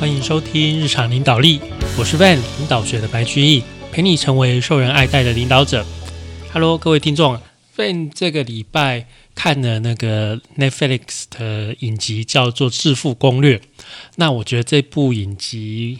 欢迎收听日常领导力，我是 Van 领导学的白居易，陪你成为受人爱戴的领导者。Hello，各位听众，Van 这个礼拜看了那个 Netflix 的影集，叫做《致富攻略》。那我觉得这部影集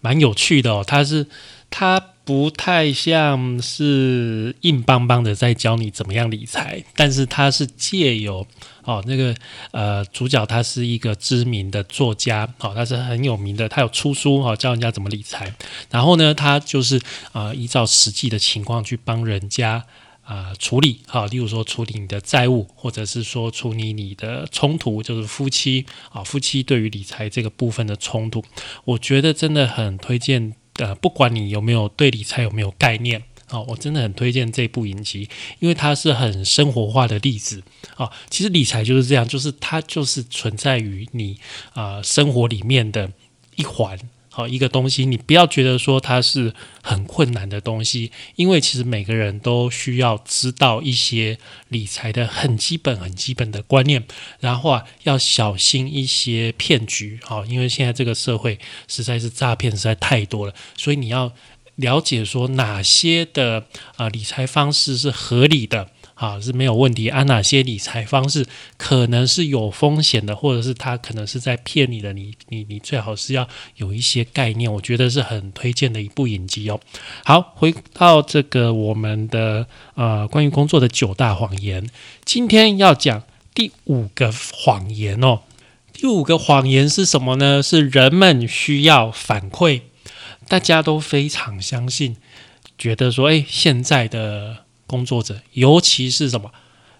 蛮有趣的哦，它是它。不太像是硬邦邦的在教你怎么样理财，但是它是借由哦那个呃主角他是一个知名的作家，哦他是很有名的，他有出书哦教人家怎么理财，然后呢他就是啊依照实际的情况去帮人家啊处理，好例如说处理你的债务，或者是说处理你的冲突，就是夫妻啊夫妻对于理财这个部分的冲突，我觉得真的很推荐。呃，不管你有没有对理财有没有概念，哦，我真的很推荐这部影集，因为它是很生活化的例子。哦，其实理财就是这样，就是它就是存在于你啊生活里面的一环。好一个东西，你不要觉得说它是很困难的东西，因为其实每个人都需要知道一些理财的很基本、很基本的观念，然后啊要小心一些骗局。好，因为现在这个社会实在是诈骗实在太多了，所以你要了解说哪些的啊理财方式是合理的。啊是没有问题。按哪些理财方式可能是有风险的，或者是他可能是在骗你的？你你你最好是要有一些概念。我觉得是很推荐的一部影集哦。好，回到这个我们的呃关于工作的九大谎言，今天要讲第五个谎言哦。第五个谎言是什么呢？是人们需要反馈，大家都非常相信，觉得说，哎，现在的。工作者，尤其是什么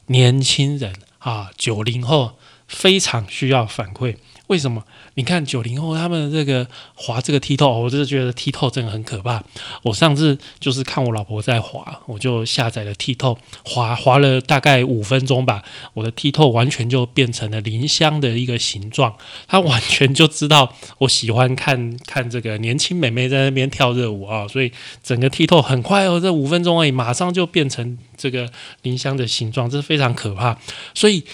年轻人啊，九零后非常需要反馈。为什么？你看九零后他们这个滑这个剔透，我就是觉得剔透真的很可怕。我上次就是看我老婆在滑，我就下载了剔透，滑滑了大概五分钟吧，我的剔透完全就变成了林香的一个形状。他完全就知道我喜欢看看这个年轻美眉在那边跳热舞啊，所以整个剔透很快哦，这五分钟而已，马上就变成这个林香的形状，这是非常可怕。所以。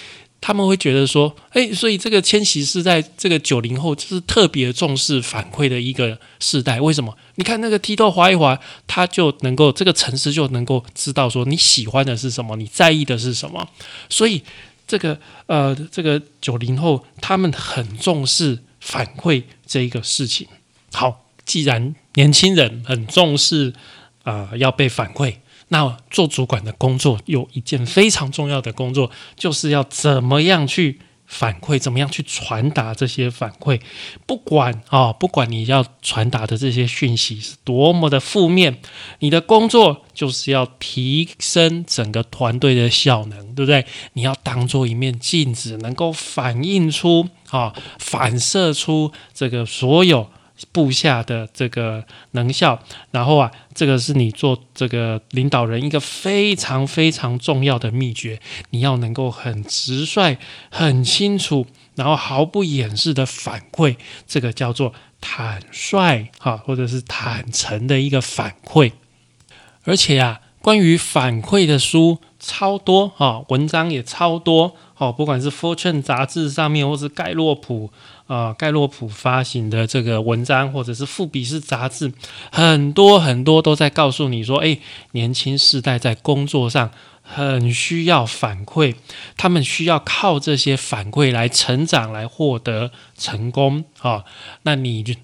他们会觉得说，哎，所以这个迁徙是在这个九零后就是特别重视反馈的一个世代。为什么？你看那个剔透划一划，他就能够这个城市就能够知道说你喜欢的是什么，你在意的是什么。所以这个呃，这个九零后他们很重视反馈这一个事情。好，既然年轻人很重视啊，要被反馈。那做主管的工作有一件非常重要的工作，就是要怎么样去反馈，怎么样去传达这些反馈。不管啊，不管你要传达的这些讯息是多么的负面，你的工作就是要提升整个团队的效能，对不对？你要当做一面镜子，能够反映出啊，反射出这个所有。部下的这个能效，然后啊，这个是你做这个领导人一个非常非常重要的秘诀，你要能够很直率、很清楚，然后毫不掩饰的反馈，这个叫做坦率哈，或者是坦诚的一个反馈。而且啊，关于反馈的书超多哈，文章也超多哦，不管是《Fortune》杂志上面，或是盖洛普。啊，盖洛普发行的这个文章，或者是富比士杂志，很多很多都在告诉你说，哎，年轻世代在工作上很需要反馈，他们需要靠这些反馈来成长，来获得成功啊。那你就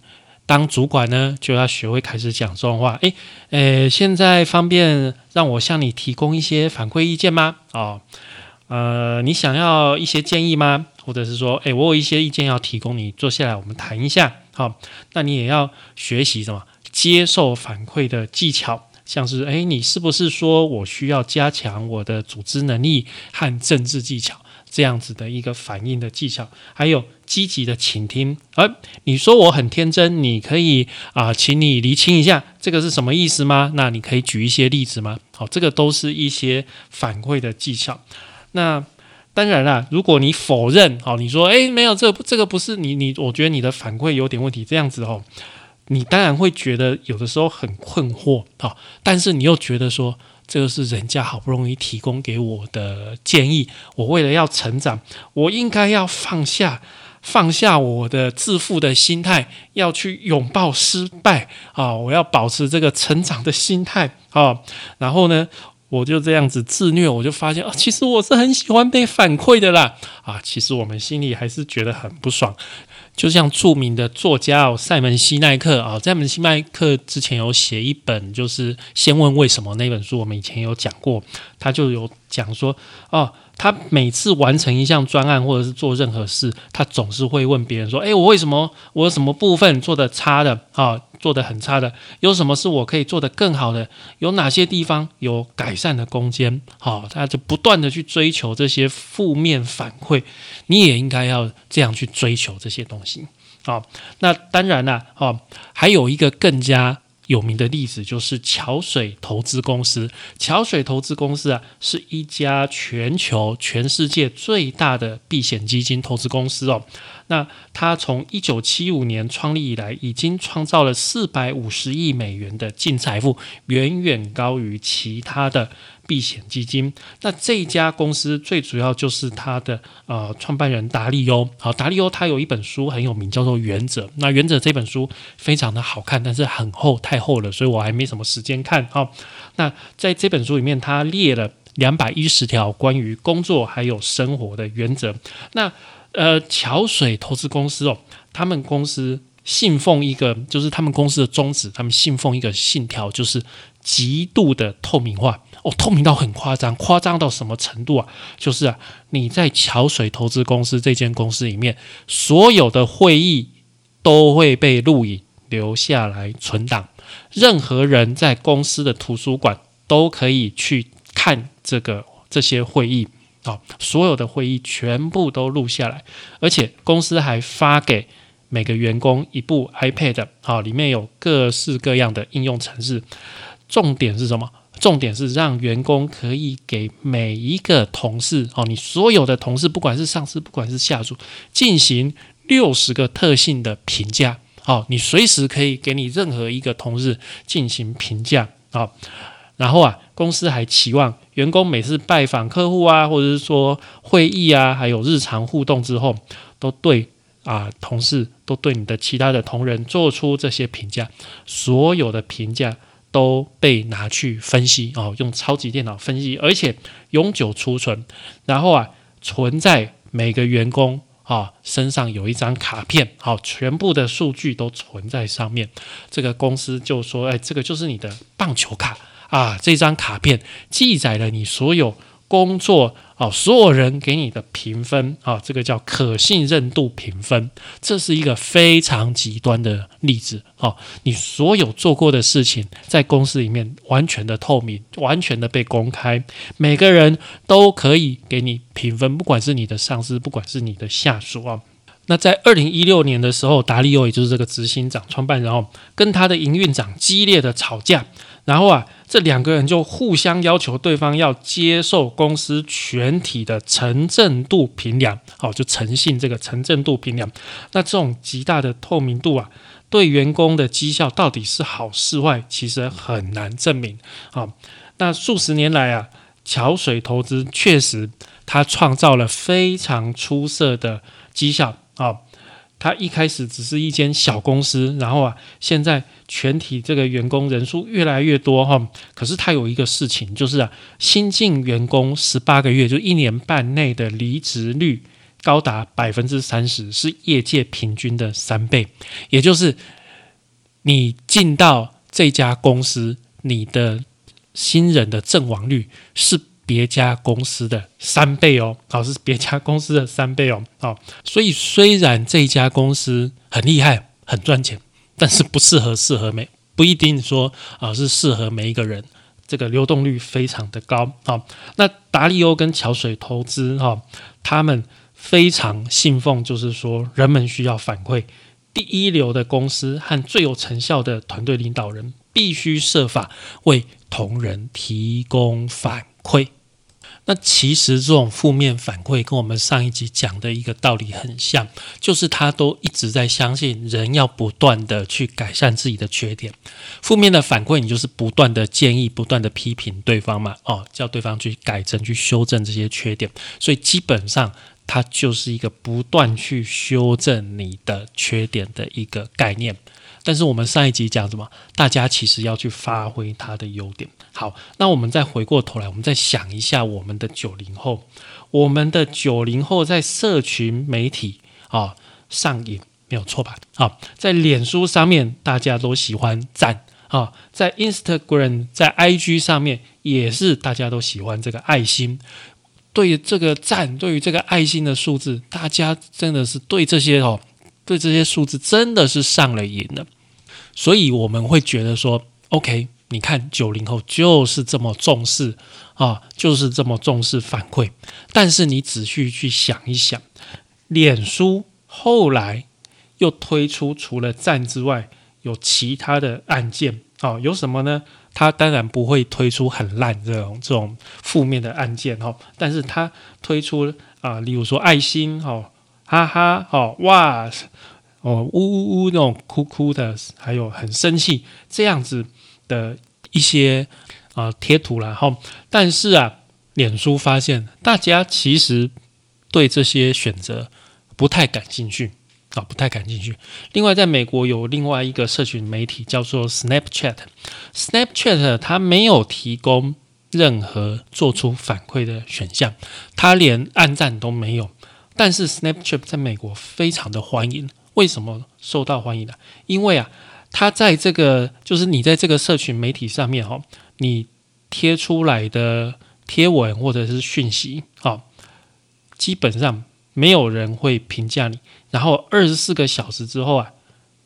当主管呢，就要学会开始讲这种话。哎，呃，现在方便让我向你提供一些反馈意见吗？啊，呃，你想要一些建议吗？或者是说，哎，我有一些意见要提供，你坐下来我们谈一下，好，那你也要学习什么接受反馈的技巧，像是，哎，你是不是说我需要加强我的组织能力和政治技巧这样子的一个反应的技巧，还有积极的倾听。而你说我很天真，你可以啊，请你厘清一下这个是什么意思吗？那你可以举一些例子吗？好，这个都是一些反馈的技巧。那当然啦，如果你否认，好，你说，诶，没有，这这个不是你你，我觉得你的反馈有点问题，这样子哦，你当然会觉得有的时候很困惑，好，但是你又觉得说，这个是人家好不容易提供给我的建议，我为了要成长，我应该要放下放下我的自负的心态，要去拥抱失败啊！我要保持这个成长的心态啊！然后呢，我就这样子自虐，我就发现啊，其实我是很喜欢被反馈的啦啊！其实我们心里还是觉得很不爽。就像著名的作家哦，塞门西奈克啊，塞门西奈克之前有写一本，就是《先问为什么》那本书，我们以前有讲过，他就有讲说哦。他每次完成一项专案或者是做任何事，他总是会问别人说：“诶，我为什么我有什么部分做的差的啊？做的很差的，有什么是我可以做得更好的？有哪些地方有改善的空间？”好，他就不断的去追求这些负面反馈。你也应该要这样去追求这些东西。好，那当然了，哦，还有一个更加。有名的例子就是桥水投资公司。桥水投资公司啊，是一家全球、全世界最大的避险基金投资公司哦。那它从一九七五年创立以来，已经创造了四百五十亿美元的净财富，远远高于其他的避险基金。那这家公司最主要就是它的呃创办人达利欧。好，达利欧他有一本书很有名，叫做《原则》。那《原则》这本书非常的好看，但是很厚，太厚了，所以我还没什么时间看。好，那在这本书里面，他列了两百一十条关于工作还有生活的原则。那呃，桥水投资公司哦，他们公司信奉一个，就是他们公司的宗旨，他们信奉一个信条，就是极度的透明化哦，透明到很夸张，夸张到什么程度啊？就是啊，你在桥水投资公司这间公司里面，所有的会议都会被录影留下来存档，任何人在公司的图书馆都可以去看这个这些会议。啊，所有的会议全部都录下来，而且公司还发给每个员工一部 iPad，啊，里面有各式各样的应用程式。重点是什么？重点是让员工可以给每一个同事，哦，你所有的同事，不管是上司，不管是下属，进行六十个特性的评价。哦，你随时可以给你任何一个同事进行评价。哦。然后啊，公司还期望员工每次拜访客户啊，或者是说会议啊，还有日常互动之后，都对啊同事都对你的其他的同仁做出这些评价，所有的评价都被拿去分析哦，用超级电脑分析，而且永久储存，然后啊存在每个员工啊身上有一张卡片，好，全部的数据都存在上面。这个公司就说，哎，这个就是你的棒球卡。啊，这张卡片记载了你所有工作啊，所有人给你的评分啊，这个叫可信任度评分。这是一个非常极端的例子啊，你所有做过的事情在公司里面完全的透明，完全的被公开，每个人都可以给你评分，不管是你的上司，不管是你的下属啊。那在二零一六年的时候，达利欧也就是这个执行长、创办人哦，跟他的营运长激烈的吵架。然后啊，这两个人就互相要求对方要接受公司全体的诚正度评量，好，就诚信这个诚正度评量。那这种极大的透明度啊，对员工的绩效到底是好是坏，其实很难证明。好，那数十年来啊，桥水投资确实它创造了非常出色的绩效啊。它一开始只是一间小公司，然后啊，现在全体这个员工人数越来越多哈。可是他有一个事情，就是啊，新进员工十八个月就一年半内的离职率高达百分之三十，是业界平均的三倍。也就是你进到这家公司，你的新人的阵亡率是。别家公司的三倍哦，好是别家公司的三倍哦，好，所以虽然这家公司很厉害、很赚钱，但是不适合适合每不一定说啊是适合每一个人，这个流动率非常的高啊。那达利欧跟桥水投资哈，他们非常信奉，就是说人们需要反馈，第一流的公司和最有成效的团队领导人必须设法为同仁提供反。馈，那其实这种负面反馈跟我们上一集讲的一个道理很像，就是他都一直在相信人要不断的去改善自己的缺点。负面的反馈，你就是不断的建议、不断的批评对方嘛，哦，叫对方去改正、去修正这些缺点。所以基本上它就是一个不断去修正你的缺点的一个概念。但是我们上一集讲什么？大家其实要去发挥它的优点。好，那我们再回过头来，我们再想一下我们的九零后，我们的九零后在社群媒体啊上瘾没有错吧？好，在脸书上面大家都喜欢赞啊，在 Instagram、在 IG 上面也是大家都喜欢这个爱心。对于这个赞，对于这个爱心的数字，大家真的是对这些哦。对这些数字真的是上了瘾了，所以我们会觉得说，OK，你看九零后就是这么重视啊，就是这么重视反馈。但是你仔细去想一想，脸书后来又推出除了赞之外，有其他的按键啊，有什么呢？它当然不会推出很烂这种这种负面的按键哈，但是它推出啊，例如说爱心哈。哈哈，哦哇，哦呜呜呜那种哭哭的，还有很生气这样子的一些啊贴图然后，但是啊，脸书发现大家其实对这些选择不太感兴趣啊，不太感兴趣。另外，在美国有另外一个社群媒体叫做 Snapchat，Snapchat 它没有提供任何做出反馈的选项，它连按赞都没有。但是 Snapchat 在美国非常的欢迎，为什么受到欢迎呢？因为啊，它在这个就是你在这个社群媒体上面哈，你贴出来的贴文或者是讯息啊，基本上没有人会评价你，然后二十四个小时之后啊，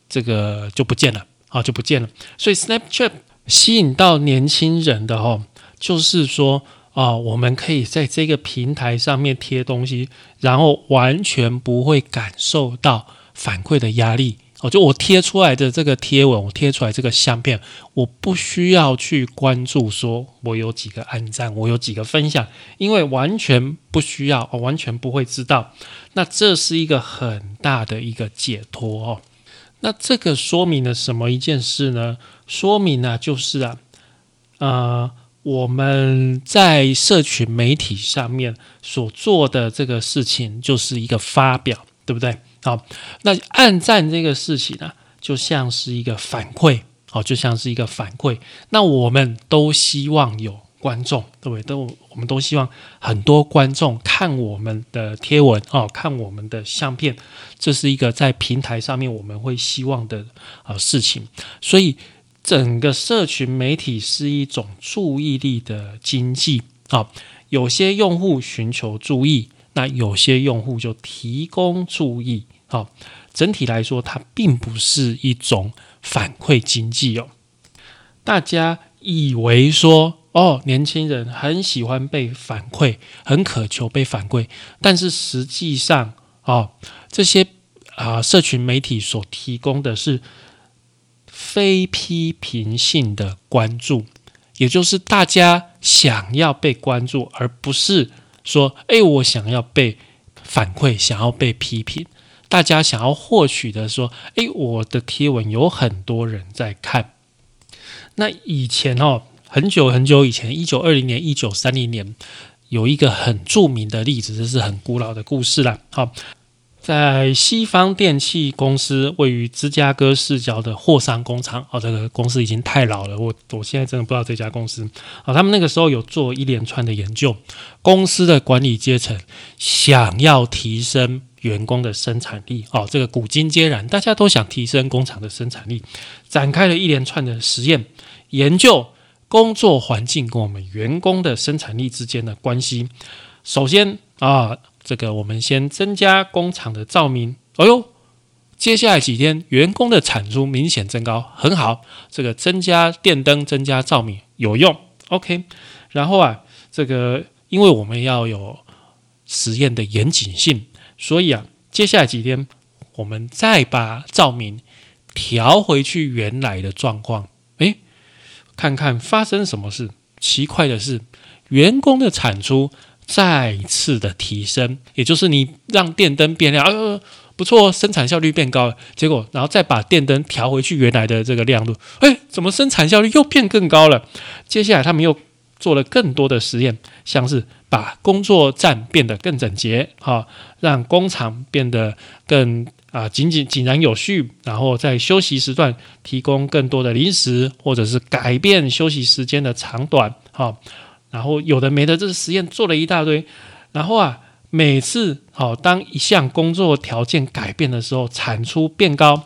这个就不见了啊，就不见了。所以 Snapchat 吸引到年轻人的哈，就是说。啊，我们可以在这个平台上面贴东西，然后完全不会感受到反馈的压力。哦，就我贴出来的这个贴文，我贴出来这个相片，我不需要去关注说我有几个按赞，我有几个分享，因为完全不需要，完全不会知道。那这是一个很大的一个解脱哦。那这个说明了什么一件事呢？说明呢，就是啊，呃。我们在社群媒体上面所做的这个事情，就是一个发表，对不对？好，那按赞这个事情呢，就像是一个反馈，好，就像是一个反馈。那我们都希望有观众，对不对？都我们都希望很多观众看我们的贴文，哦，看我们的相片，这是一个在平台上面我们会希望的啊事情，所以。整个社群媒体是一种注意力的经济啊，有些用户寻求注意，那有些用户就提供注意好。整体来说，它并不是一种反馈经济哦。大家以为说哦，年轻人很喜欢被反馈，很渴求被反馈，但是实际上哦，这些啊社群媒体所提供的是。非批评性的关注，也就是大家想要被关注，而不是说，哎，我想要被反馈，想要被批评。大家想要获取的说，哎，我的贴文有很多人在看。那以前哦，很久很久以前，一九二零年、一九三零年，有一个很著名的例子，这是很古老的故事了。好。在西方电器公司位于芝加哥市郊的霍桑工厂，哦，这个公司已经太老了，我我现在真的不知道这家公司。哦，他们那个时候有做一连串的研究，公司的管理阶层想要提升员工的生产力，哦，这个古今皆然，大家都想提升工厂的生产力，展开了一连串的实验，研究工作环境跟我们员工的生产力之间的关系。首先啊。这个我们先增加工厂的照明，哎呦，接下来几天员工的产出明显增高，很好。这个增加电灯、增加照明有用，OK。然后啊，这个因为我们要有实验的严谨性，所以啊，接下来几天我们再把照明调回去原来的状况，诶，看看发生什么事。奇怪的是，员工的产出。再次的提升，也就是你让电灯变亮，呃，不错，生产效率变高了。结果，然后再把电灯调回去原来的这个亮度，哎，怎么生产效率又变更高了？接下来他们又做了更多的实验，像是把工作站变得更整洁，哈，让工厂变得更啊井井井然有序，然后在休息时段提供更多的零食，或者是改变休息时间的长短，哈，然后有的没的，这个实验做了一大堆，然后啊，每次好当一项工作条件改变的时候，产出变高，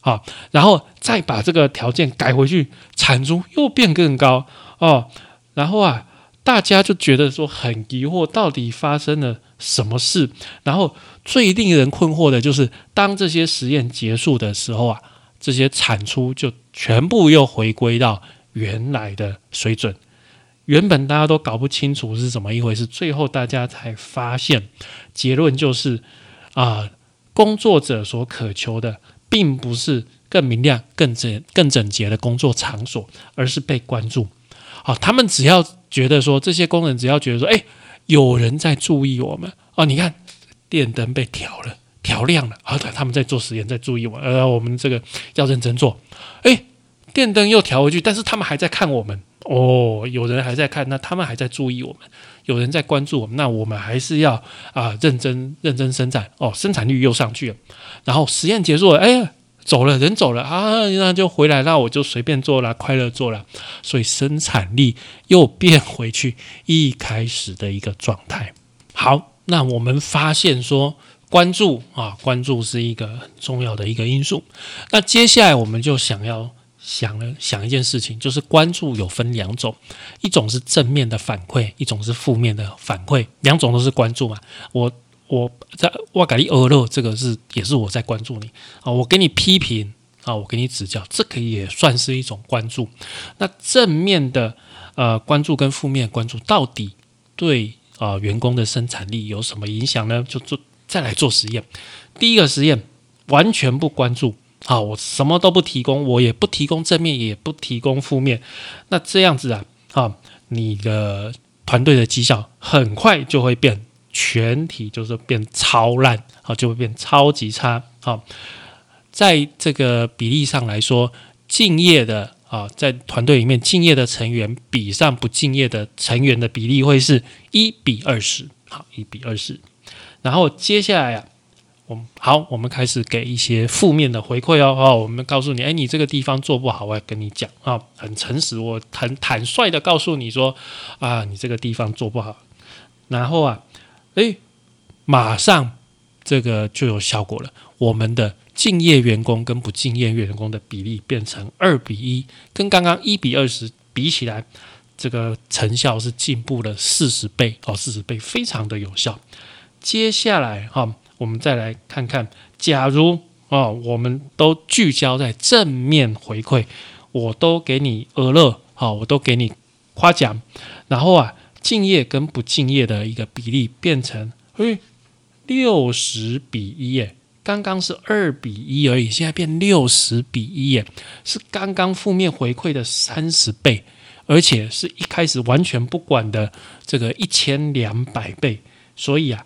好，然后再把这个条件改回去，产出又变更高，哦，然后啊。大家就觉得说很疑惑，到底发生了什么事？然后最令人困惑的就是，当这些实验结束的时候啊，这些产出就全部又回归到原来的水准。原本大家都搞不清楚是怎么一回事，最后大家才发现，结论就是啊，工作者所渴求的并不是更明亮、更整、更整洁的工作场所，而是被关注。好，他们只要觉得说，这些工人只要觉得说，哎，有人在注意我们哦，你看电灯被调了，调亮了，啊，他们在做实验，在注意我，呃，我们这个要认真做，哎，电灯又调回去，但是他们还在看我们，哦，有人还在看，那他们还在注意我们，有人在关注我们，那我们还是要啊，认真认真生产，哦，生产率又上去了，然后实验结束了，哎呀。走了，人走了啊，那就回来，那我就随便做了，快乐做了，所以生产力又变回去一开始的一个状态。好，那我们发现说，关注啊，关注是一个很重要的一个因素。那接下来我们就想要想了想一件事情，就是关注有分两种，一种是正面的反馈，一种是负面的反馈，两种都是关注嘛。我。我在哇嘎利欧勒，这个是也是我在关注你啊，我给你批评啊，我给你指教，这个也算是一种关注。那正面的呃关注跟负面关注，到底对啊员工的生产力有什么影响呢？就做再来做实验。第一个实验完全不关注，好，我什么都不提供，我也不提供正面，也不提供负面。那这样子啊，啊，你的团队的绩效很快就会变。全体就是变超烂，好就会变超级差，好，在这个比例上来说，敬业的啊，在团队里面敬业的成员比上不敬业的成员的比例会是一比二十，好一比二十。然后接下来啊，我们好，我们开始给一些负面的回馈哦，哦，我们告诉你，哎，你这个地方做不好，我要跟你讲啊，很诚实，我很坦率的告诉你说，啊，你这个地方做不好，然后啊。哎，马上这个就有效果了。我们的敬业员工跟不敬业员工的比例变成二比一，跟刚刚一比二十比起来，这个成效是进步了四十倍哦，四十倍非常的有效。接下来哈，我们再来看看，假如哦，我们都聚焦在正面回馈，我都给你额乐，好，我都给你夸奖，然后啊。敬业跟不敬业的一个比例变成，诶，六十比一耶，刚刚是二比一而已，现在变六十比一耶，是刚刚负面回馈的三十倍，而且是一开始完全不管的这个一千两百倍。所以啊，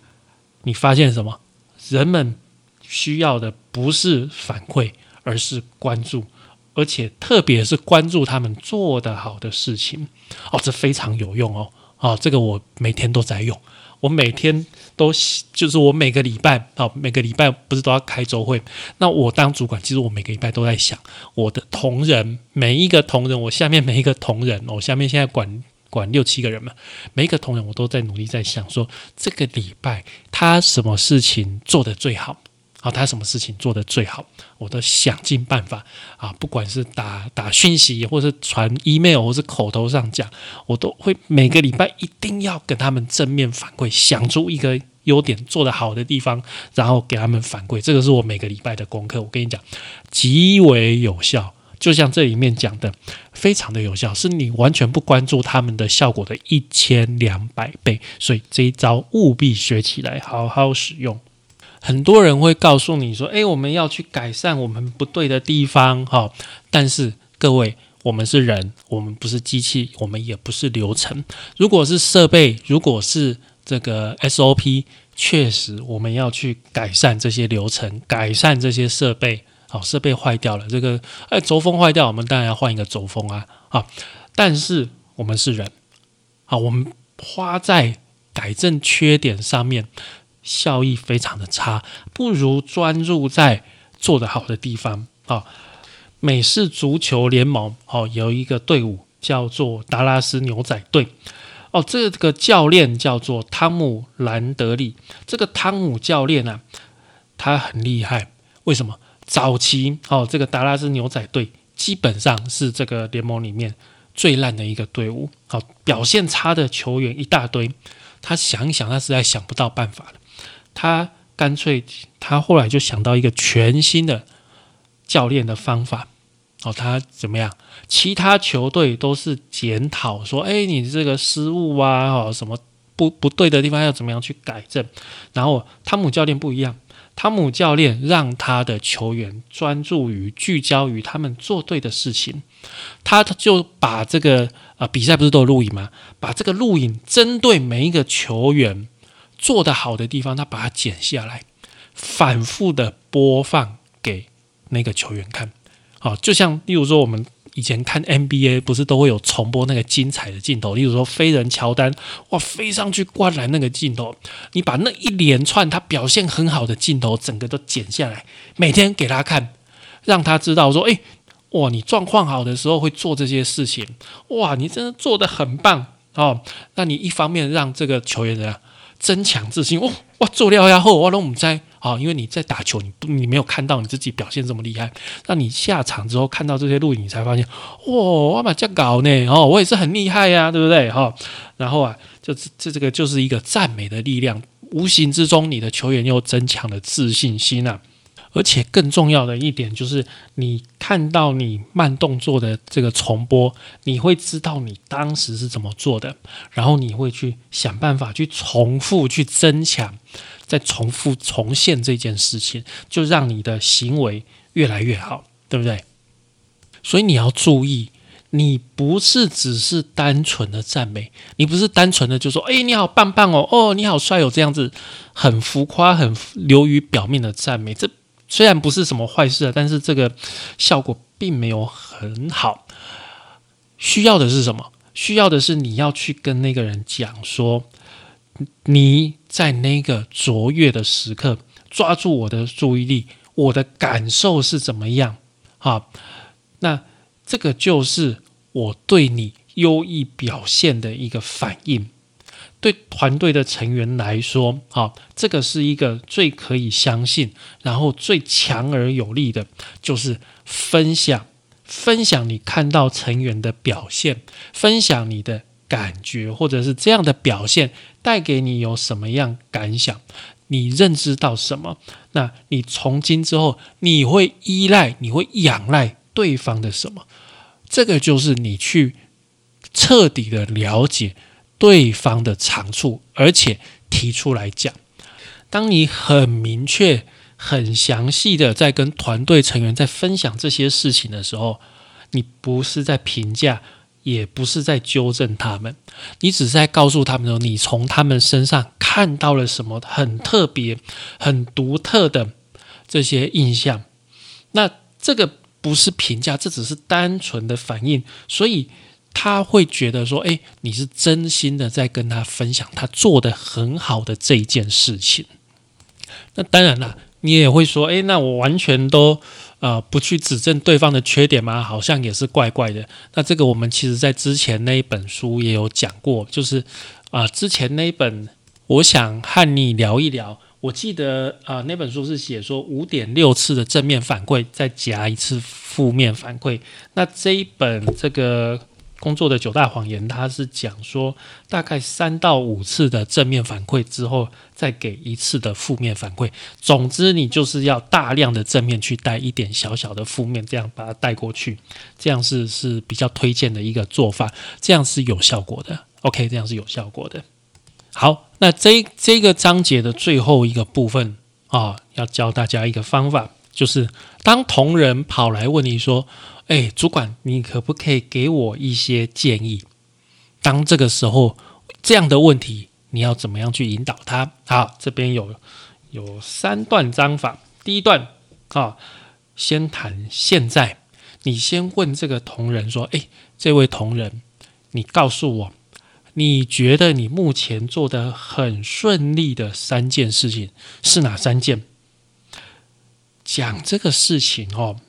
你发现什么？人们需要的不是反馈，而是关注，而且特别是关注他们做得好的事情。哦，这非常有用哦。哦，这个我每天都在用，我每天都就是我每个礼拜啊，每个礼拜不是都要开周会？那我当主管，其实我每个礼拜都在想，我的同仁每一个同仁，我下面每一个同仁，我下面现在管管六七个人嘛，每一个同仁我都在努力在想，说这个礼拜他什么事情做得最好。啊，他什么事情做得最好，我都想尽办法啊！不管是打打讯息，或是传 email，或是口头上讲，我都会每个礼拜一定要跟他们正面反馈，想出一个优点做得好的地方，然后给他们反馈。这个是我每个礼拜的功课。我跟你讲，极为有效，就像这里面讲的，非常的有效，是你完全不关注他们的效果的一千两百倍。所以这一招务必学起来，好好使用。很多人会告诉你说：“诶，我们要去改善我们不对的地方，哈。”但是各位，我们是人，我们不是机器，我们也不是流程。如果是设备，如果是这个 SOP，确实我们要去改善这些流程，改善这些设备。好，设备坏掉了，这个哎轴封坏掉，我们当然要换一个轴封啊。好，但是我们是人，好，我们花在改正缺点上面效益非常的差，不如专注在做得好的地方啊。美式足球联盟哦，有一个队伍叫做达拉斯牛仔队哦，这个教练叫做汤姆兰德利。这个汤姆教练呢，他很厉害，为什么？早期哦，这个达拉斯牛仔队基本上是这个联盟里面最烂的一个队伍，好，表现差的球员一大堆。他想一想，他实在想不到办法了，他干脆他后来就想到一个全新的教练的方法。哦，他怎么样？其他球队都是检讨说，哎，你这个失误啊，哦，什么不不对的地方要怎么样去改正？然后汤姆教练不一样，汤姆教练让他的球员专注于聚焦于他们做对的事情，他就把这个呃比赛不是都有录影吗？把这个录影针对每一个球员做得好的地方，他把它剪下来，反复的播放给那个球员看。好，就像例如说，我们以前看 NBA 不是都会有重播那个精彩的镜头，例如说飞人乔丹哇飞上去灌篮那个镜头，你把那一连串他表现很好的镜头整个都剪下来，每天给他看，让他知道说，哎，哇，你状况好的时候会做这些事情，哇，你真的做的很棒哦。那你一方面让这个球员怎样增强自信，哇哇做料呀后，哇都唔在。啊，因为你在打球，你不你没有看到你自己表现这么厉害，那你下场之后看到这些录影，你才发现，哇，我把这搞呢，哦，我也是很厉害呀，对不对？哈，然后啊，就这这个就是一个赞美的力量，无形之中你的球员又增强了自信心啊。而且更重要的一点就是，你看到你慢动作的这个重播，你会知道你当时是怎么做的，然后你会去想办法去重复、去增强、再重复重现这件事情，就让你的行为越来越好，对不对？所以你要注意，你不是只是单纯的赞美，你不是单纯的就说“哎，你好棒棒哦，哦，你好帅哦”这样子很浮夸、很流于表面的赞美，这。虽然不是什么坏事啊，但是这个效果并没有很好。需要的是什么？需要的是你要去跟那个人讲说，你在那个卓越的时刻抓住我的注意力，我的感受是怎么样？好，那这个就是我对你优异表现的一个反应。对团队的成员来说，好，这个是一个最可以相信，然后最强而有力的，就是分享，分享你看到成员的表现，分享你的感觉，或者是这样的表现带给你有什么样感想，你认知到什么？那你从今之后，你会依赖，你会仰赖对方的什么？这个就是你去彻底的了解。对方的长处，而且提出来讲。当你很明确、很详细的在跟团队成员在分享这些事情的时候，你不是在评价，也不是在纠正他们，你只是在告诉他们说，你从他们身上看到了什么很特别、很独特的这些印象。那这个不是评价，这只是单纯的反应，所以。他会觉得说：“哎，你是真心的在跟他分享他做的很好的这一件事情。”那当然了，你也会说：“哎，那我完全都呃不去指正对方的缺点吗？好像也是怪怪的。”那这个我们其实在之前那一本书也有讲过，就是啊，之前那一本我想和你聊一聊。我记得啊，那本书是写说五点六次的正面反馈，再加一次负面反馈。那这一本这个。工作的九大谎言，他是讲说，大概三到五次的正面反馈之后，再给一次的负面反馈。总之，你就是要大量的正面去带一点小小的负面，这样把它带过去，这样是是比较推荐的一个做法，这样是有效果的。OK，这样是有效果的。好，那这这个章节的最后一个部分啊，要教大家一个方法，就是当同仁跑来问你说。哎，主管，你可不可以给我一些建议？当这个时候，这样的问题，你要怎么样去引导他？好，这边有有三段章法。第一段啊，先谈现在，你先问这个同仁说：“哎，这位同仁，你告诉我，你觉得你目前做的很顺利的三件事情是哪三件？讲这个事情哦，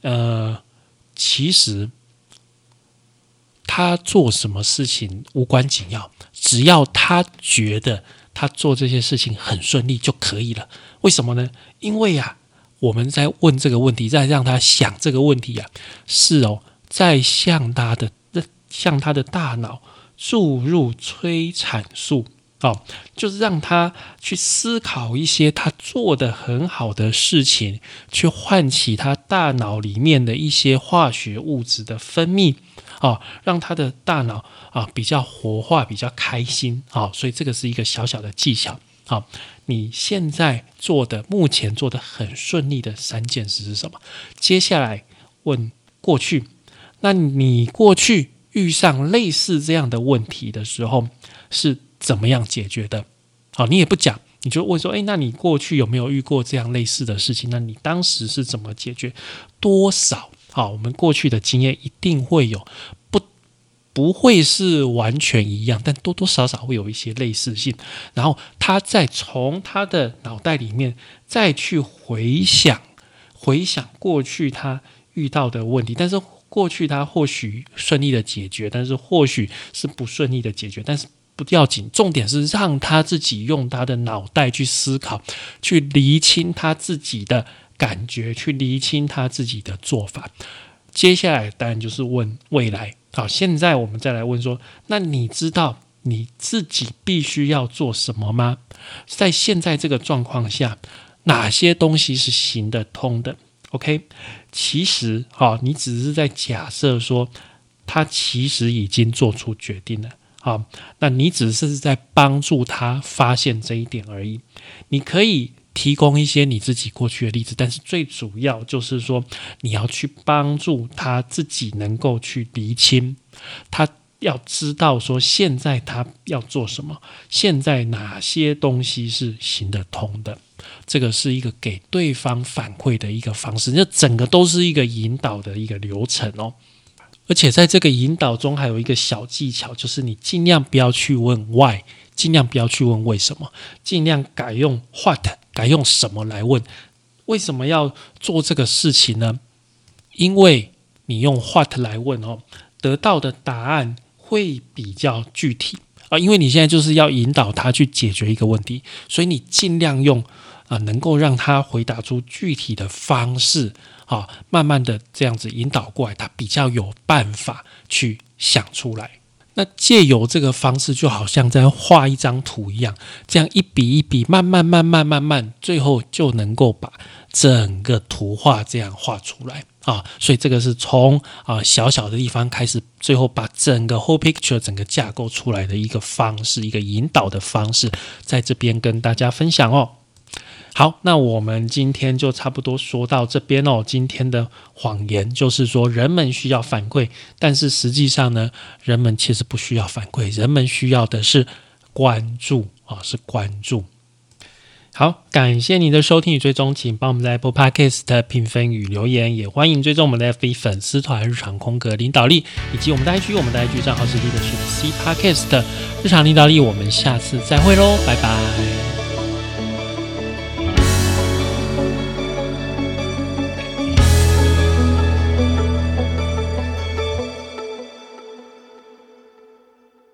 呃，其实他做什么事情无关紧要，只要他觉得他做这些事情很顺利就可以了。为什么呢？因为呀，我们在问这个问题，在让他想这个问题呀，是哦，在向他的向他的大脑注入催产素。哦，就是让他去思考一些他做的很好的事情，去唤起他大脑里面的一些化学物质的分泌，哦，让他的大脑啊比较活化，比较开心，哦，所以这个是一个小小的技巧。好，你现在做的目前做的很顺利的三件事是什么？接下来问过去，那你过去遇上类似这样的问题的时候是？怎么样解决的？好，你也不讲，你就问说：哎，那你过去有没有遇过这样类似的事情？那你当时是怎么解决？多少？好，我们过去的经验一定会有，不不会是完全一样，但多多少少会有一些类似性。然后他再从他的脑袋里面再去回想，回想过去他遇到的问题，但是过去他或许顺利的解决，但是或许是不顺利的解决，但是。不要紧，重点是让他自己用他的脑袋去思考，去厘清他自己的感觉，去厘清他自己的做法。接下来当然就是问未来。好，现在我们再来问说，那你知道你自己必须要做什么吗？在现在这个状况下，哪些东西是行得通的？OK，其实好，你只是在假设说他其实已经做出决定了。好，那你只是在帮助他发现这一点而已。你可以提供一些你自己过去的例子，但是最主要就是说，你要去帮助他自己能够去厘清，他要知道说现在他要做什么，现在哪些东西是行得通的。这个是一个给对方反馈的一个方式，这整个都是一个引导的一个流程哦。而且在这个引导中，还有一个小技巧，就是你尽量不要去问 why，尽量不要去问为什么，尽量改用 what，改用什么来问。为什么要做这个事情呢？因为你用 what 来问哦，得到的答案会比较具体啊。因为你现在就是要引导他去解决一个问题，所以你尽量用啊，能够让他回答出具体的方式。啊，慢慢的这样子引导过来，他比较有办法去想出来。那借由这个方式，就好像在画一张图一样，这样一笔一笔，慢慢慢慢慢慢，最后就能够把整个图画这样画出来啊。所以这个是从啊小小的地方开始，最后把整个 whole picture 整个架构出来的一个方式，一个引导的方式，在这边跟大家分享哦。好，那我们今天就差不多说到这边哦。今天的谎言就是说，人们需要反馈，但是实际上呢，人们其实不需要反馈，人们需要的是关注啊，是关注。好，感谢你的收听与追踪，请帮我们在 Apple Podcast 评分与留言，也欢迎追踪我们的 FB 粉丝团日常空格领导力，以及我们的 IG，我们的 IG 账号是 Leadership C Podcast 日常领导力。我们下次再会喽，拜拜。